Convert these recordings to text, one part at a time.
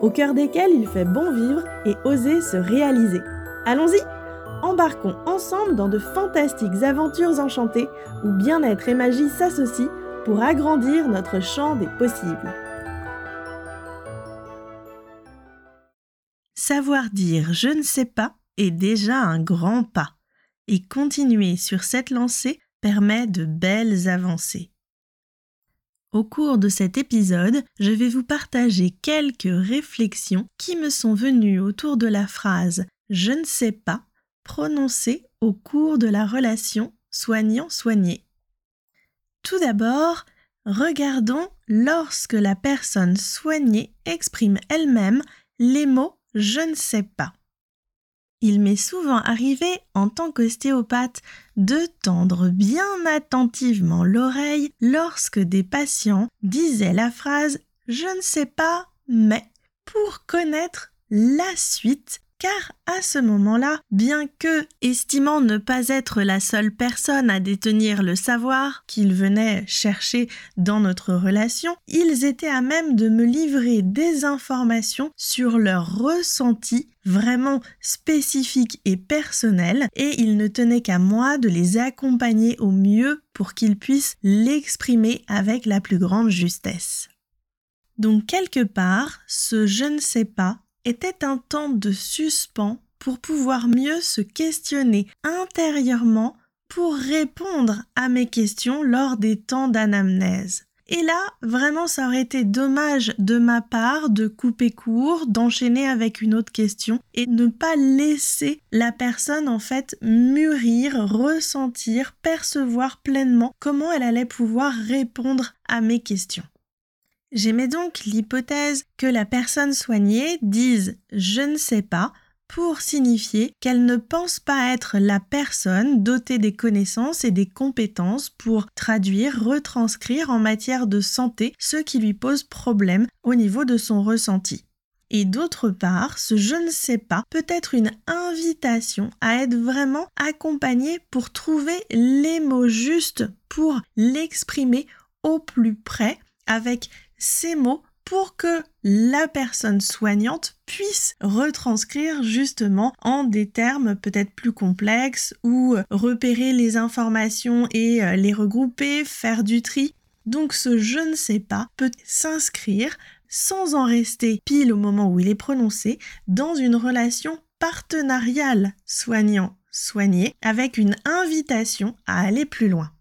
au cœur desquels il fait bon vivre et oser se réaliser. Allons-y Embarquons ensemble dans de fantastiques aventures enchantées où bien-être et magie s'associent pour agrandir notre champ des possibles. Savoir dire je ne sais pas est déjà un grand pas, et continuer sur cette lancée permet de belles avancées. Au cours de cet épisode, je vais vous partager quelques réflexions qui me sont venues autour de la phrase Je ne sais pas prononcée au cours de la relation soignant-soigné. Tout d'abord, regardons lorsque la personne soignée exprime elle-même les mots je ne sais pas. Il m'est souvent arrivé, en tant qu'ostéopathe, de tendre bien attentivement l'oreille lorsque des patients disaient la phrase Je ne sais pas, mais pour connaître la suite car à ce moment-là, bien que, estimant ne pas être la seule personne à détenir le savoir qu'ils venaient chercher dans notre relation, ils étaient à même de me livrer des informations sur leurs ressentis vraiment spécifiques et personnels, et il ne tenait qu'à moi de les accompagner au mieux pour qu'ils puissent l'exprimer avec la plus grande justesse. Donc quelque part, ce je ne sais pas était un temps de suspens pour pouvoir mieux se questionner intérieurement pour répondre à mes questions lors des temps d'anamnèse. Et là, vraiment, ça aurait été dommage de ma part de couper court, d'enchaîner avec une autre question et ne pas laisser la personne en fait mûrir, ressentir, percevoir pleinement comment elle allait pouvoir répondre à mes questions. J'aimais donc l'hypothèse que la personne soignée dise je ne sais pas pour signifier qu'elle ne pense pas être la personne dotée des connaissances et des compétences pour traduire, retranscrire en matière de santé ce qui lui pose problème au niveau de son ressenti. Et d'autre part, ce je ne sais pas peut être une invitation à être vraiment accompagné pour trouver les mots justes pour l'exprimer au plus près avec ces mots pour que la personne soignante puisse retranscrire justement en des termes peut-être plus complexes ou repérer les informations et euh, les regrouper, faire du tri. Donc ce je ne sais pas peut s'inscrire sans en rester pile au moment où il est prononcé dans une relation partenariale soignant-soigné avec une invitation à aller plus loin.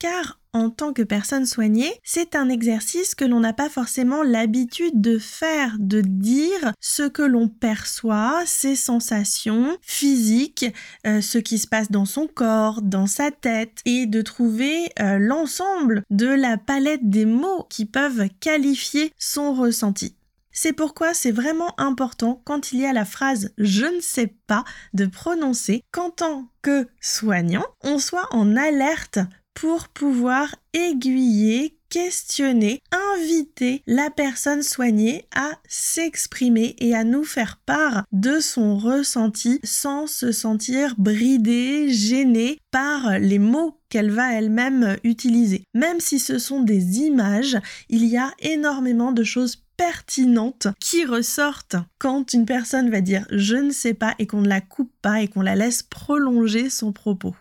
Car en tant que personne soignée, c'est un exercice que l'on n'a pas forcément l'habitude de faire, de dire ce que l'on perçoit, ses sensations physiques, euh, ce qui se passe dans son corps, dans sa tête, et de trouver euh, l'ensemble de la palette des mots qui peuvent qualifier son ressenti. C'est pourquoi c'est vraiment important quand il y a la phrase je ne sais pas de prononcer qu'en tant que soignant, on soit en alerte pour pouvoir aiguiller, questionner, inviter la personne soignée à s'exprimer et à nous faire part de son ressenti sans se sentir bridée, gênée par les mots qu'elle va elle-même utiliser. Même si ce sont des images, il y a énormément de choses pertinentes qui ressortent quand une personne va dire je ne sais pas et qu'on ne la coupe pas et qu'on la laisse prolonger son propos.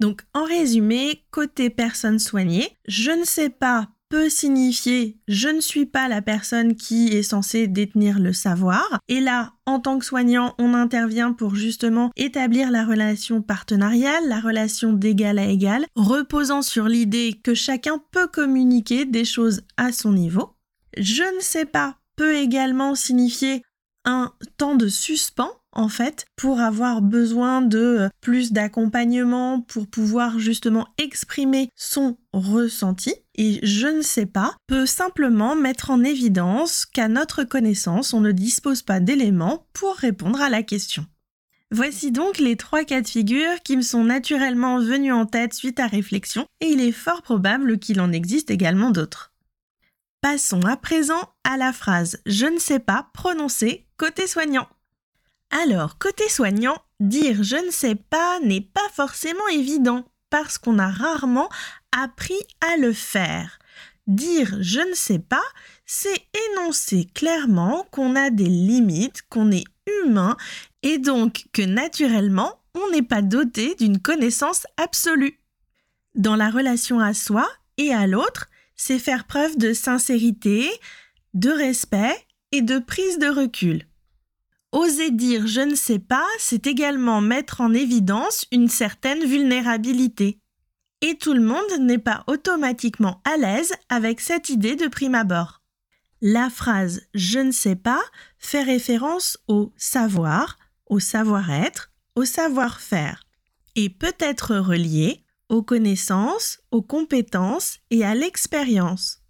Donc en résumé, côté personne soignée, je ne sais pas peut signifier je ne suis pas la personne qui est censée détenir le savoir. Et là, en tant que soignant, on intervient pour justement établir la relation partenariale, la relation d'égal à égal, reposant sur l'idée que chacun peut communiquer des choses à son niveau. Je ne sais pas peut également signifier un temps de suspens en fait, pour avoir besoin de euh, plus d'accompagnement, pour pouvoir justement exprimer son ressenti. Et je ne sais pas peut simplement mettre en évidence qu'à notre connaissance, on ne dispose pas d'éléments pour répondre à la question. Voici donc les trois cas de figure qui me sont naturellement venus en tête suite à réflexion, et il est fort probable qu'il en existe également d'autres. Passons à présent à la phrase Je ne sais pas prononcer côté soignant. Alors, côté soignant, dire je ne sais pas n'est pas forcément évident parce qu'on a rarement appris à le faire. Dire je ne sais pas, c'est énoncer clairement qu'on a des limites, qu'on est humain et donc que naturellement, on n'est pas doté d'une connaissance absolue. Dans la relation à soi et à l'autre, c'est faire preuve de sincérité, de respect et de prise de recul. Oser dire je ne sais pas, c'est également mettre en évidence une certaine vulnérabilité. Et tout le monde n'est pas automatiquement à l'aise avec cette idée de prime abord. La phrase je ne sais pas fait référence au savoir, au savoir-être, au savoir-faire et peut être reliée aux connaissances, aux compétences et à l'expérience.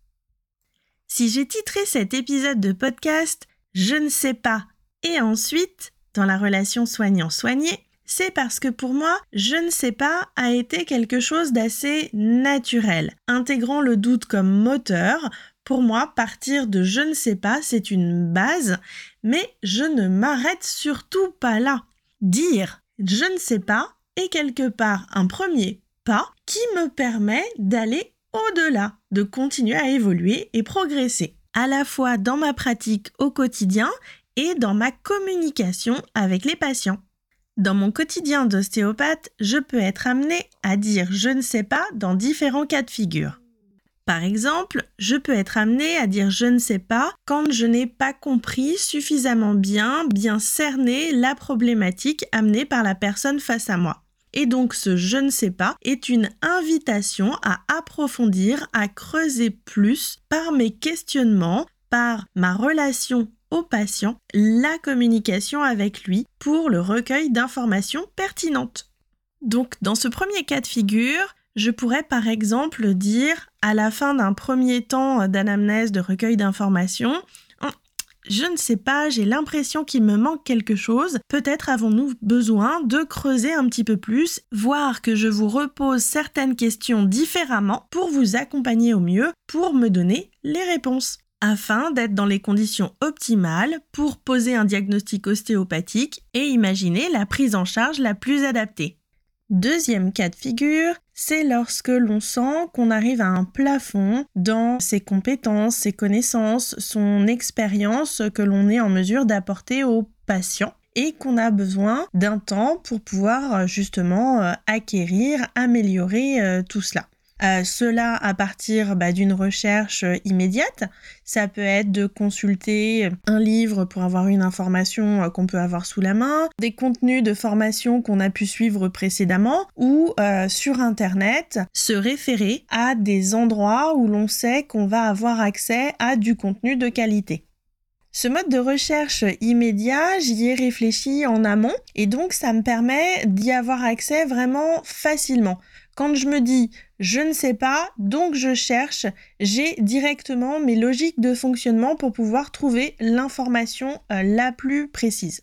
Si j'ai titré cet épisode de podcast Je ne sais pas et ensuite dans la relation soignant-soigné, c'est parce que pour moi, je ne sais pas a été quelque chose d'assez naturel, intégrant le doute comme moteur. Pour moi, partir de je ne sais pas, c'est une base, mais je ne m'arrête surtout pas là. Dire je ne sais pas est quelque part un premier pas qui me permet d'aller au-delà, de continuer à évoluer et progresser, à la fois dans ma pratique au quotidien et dans ma communication avec les patients. Dans mon quotidien d'ostéopathe, je peux être amené à dire je ne sais pas dans différents cas de figure. Par exemple, je peux être amené à dire je ne sais pas quand je n'ai pas compris suffisamment bien, bien cerné la problématique amenée par la personne face à moi. Et donc ce je ne sais pas est une invitation à approfondir, à creuser plus par mes questionnements, par ma relation au patient la communication avec lui pour le recueil d'informations pertinentes. Donc dans ce premier cas de figure, je pourrais par exemple dire à la fin d'un premier temps d'anamnèse de recueil d'informations, hum, je ne sais pas, j'ai l'impression qu'il me manque quelque chose. Peut-être avons-nous besoin de creuser un petit peu plus, voir que je vous repose certaines questions différemment pour vous accompagner au mieux, pour me donner les réponses afin d'être dans les conditions optimales pour poser un diagnostic ostéopathique et imaginer la prise en charge la plus adaptée. Deuxième cas de figure, c'est lorsque l'on sent qu'on arrive à un plafond dans ses compétences, ses connaissances, son expérience que l'on est en mesure d'apporter au patient et qu'on a besoin d'un temps pour pouvoir justement euh, acquérir, améliorer euh, tout cela. Euh, cela à partir bah, d'une recherche euh, immédiate. Ça peut être de consulter un livre pour avoir une information euh, qu'on peut avoir sous la main, des contenus de formation qu'on a pu suivre précédemment, ou sur Internet, se référer à des endroits où l'on sait qu'on va avoir accès à du contenu de qualité. Ce mode de recherche immédiat, j'y ai réfléchi en amont et donc ça me permet d'y avoir accès vraiment facilement. Quand je me dis je ne sais pas, donc je cherche, j'ai directement mes logiques de fonctionnement pour pouvoir trouver l'information euh, la plus précise.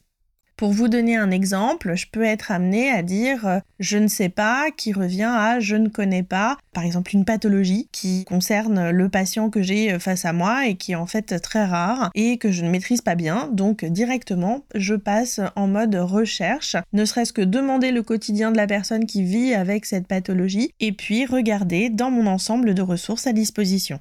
Pour vous donner un exemple, je peux être amené à dire euh, je ne sais pas qui revient à je ne connais pas, par exemple une pathologie qui concerne le patient que j'ai euh, face à moi et qui est en fait très rare et que je ne maîtrise pas bien. Donc directement, je passe en mode recherche, ne serait-ce que demander le quotidien de la personne qui vit avec cette pathologie et puis regarder dans mon ensemble de ressources à disposition.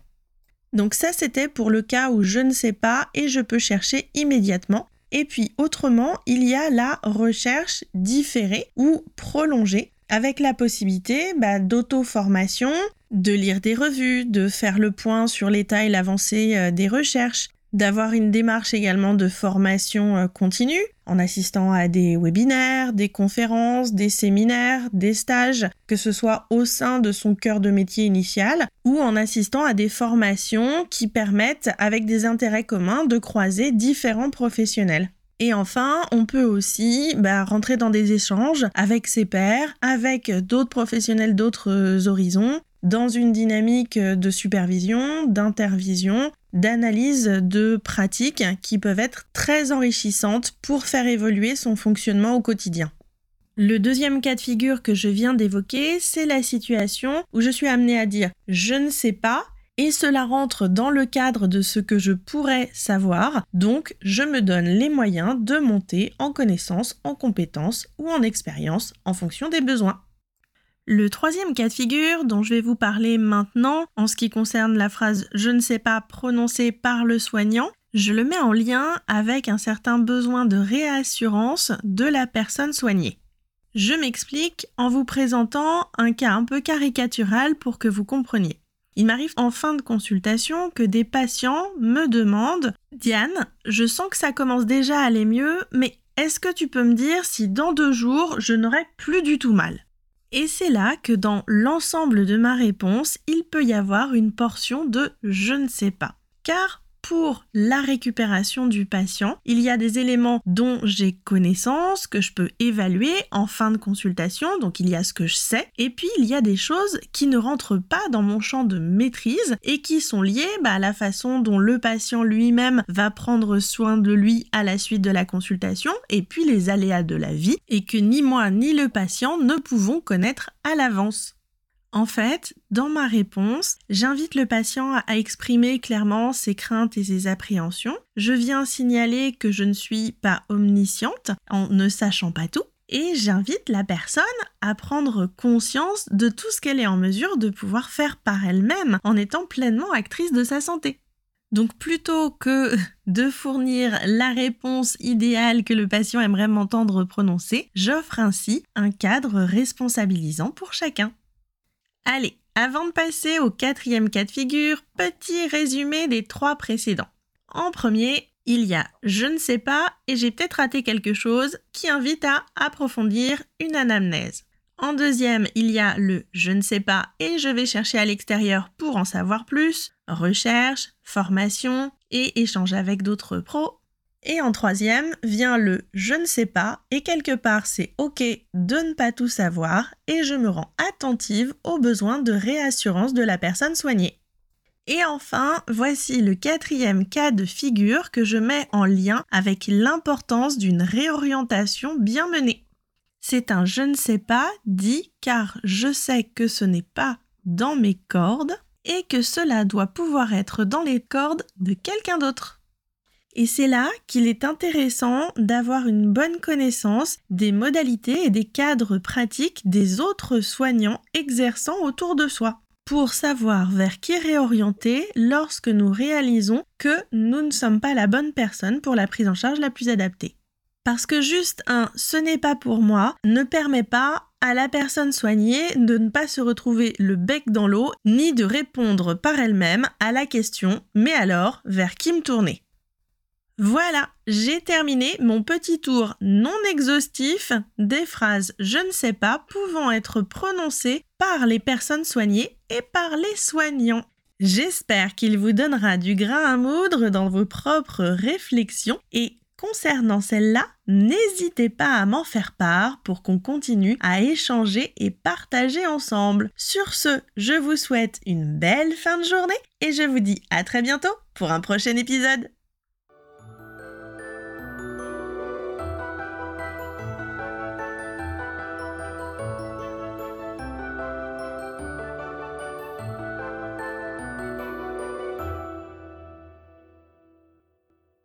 Donc ça c'était pour le cas où je ne sais pas et je peux chercher immédiatement et puis autrement, il y a la recherche différée ou prolongée avec la possibilité bah, d'auto-formation, de lire des revues, de faire le point sur l'état et l'avancée euh, des recherches, d'avoir une démarche également de formation euh, continue en assistant à des webinaires, des conférences, des séminaires, des stages, que ce soit au sein de son cœur de métier initial ou en assistant à des formations qui permettent avec des intérêts communs de croiser différents professionnels. Et enfin, on peut aussi bah, rentrer dans des échanges avec ses pairs, avec d'autres professionnels d'autres horizons, dans une dynamique de supervision, d'intervision, d'analyse de pratiques qui peuvent être très enrichissantes pour faire évoluer son fonctionnement au quotidien. Le deuxième cas de figure que je viens d'évoquer, c'est la situation où je suis amenée à dire je ne sais pas et cela rentre dans le cadre de ce que je pourrais savoir, donc je me donne les moyens de monter en connaissance, en compétences ou en expérience en fonction des besoins. Le troisième cas de figure dont je vais vous parler maintenant, en ce qui concerne la phrase je ne sais pas prononcée par le soignant, je le mets en lien avec un certain besoin de réassurance de la personne soignée. Je m'explique en vous présentant un cas un peu caricatural pour que vous compreniez. Il m'arrive en fin de consultation que des patients me demandent Diane, je sens que ça commence déjà à aller mieux, mais est-ce que tu peux me dire si dans deux jours je n'aurai plus du tout mal? Et c'est là que dans l'ensemble de ma réponse, il peut y avoir une portion de je ne sais pas. Car pour la récupération du patient. Il y a des éléments dont j'ai connaissance, que je peux évaluer en fin de consultation, donc il y a ce que je sais, et puis il y a des choses qui ne rentrent pas dans mon champ de maîtrise et qui sont liées bah, à la façon dont le patient lui-même va prendre soin de lui à la suite de la consultation, et puis les aléas de la vie, et que ni moi ni le patient ne pouvons connaître à l'avance. En fait, dans ma réponse, j'invite le patient à exprimer clairement ses craintes et ses appréhensions. Je viens signaler que je ne suis pas omnisciente en ne sachant pas tout. Et j'invite la personne à prendre conscience de tout ce qu'elle est en mesure de pouvoir faire par elle-même en étant pleinement actrice de sa santé. Donc plutôt que de fournir la réponse idéale que le patient aimerait m'entendre prononcer, j'offre ainsi un cadre responsabilisant pour chacun. Allez, avant de passer au quatrième cas de figure, petit résumé des trois précédents. En premier, il y a je ne sais pas et j'ai peut-être raté quelque chose qui invite à approfondir une anamnèse. En deuxième, il y a le je ne sais pas et je vais chercher à l'extérieur pour en savoir plus, recherche, formation et échange avec d'autres pros. Et en troisième vient le je ne sais pas et quelque part c'est ok de ne pas tout savoir et je me rends attentive aux besoins de réassurance de la personne soignée. Et enfin, voici le quatrième cas de figure que je mets en lien avec l'importance d'une réorientation bien menée. C'est un je ne sais pas dit car je sais que ce n'est pas dans mes cordes et que cela doit pouvoir être dans les cordes de quelqu'un d'autre. Et c'est là qu'il est intéressant d'avoir une bonne connaissance des modalités et des cadres pratiques des autres soignants exerçant autour de soi pour savoir vers qui réorienter lorsque nous réalisons que nous ne sommes pas la bonne personne pour la prise en charge la plus adaptée. Parce que juste un ce n'est pas pour moi ne permet pas à la personne soignée de ne pas se retrouver le bec dans l'eau ni de répondre par elle-même à la question mais alors vers qui me tourner? Voilà, j'ai terminé mon petit tour non exhaustif des phrases je ne sais pas pouvant être prononcées par les personnes soignées et par les soignants. J'espère qu'il vous donnera du grain à moudre dans vos propres réflexions et concernant celle-là, n'hésitez pas à m'en faire part pour qu'on continue à échanger et partager ensemble. Sur ce, je vous souhaite une belle fin de journée et je vous dis à très bientôt pour un prochain épisode.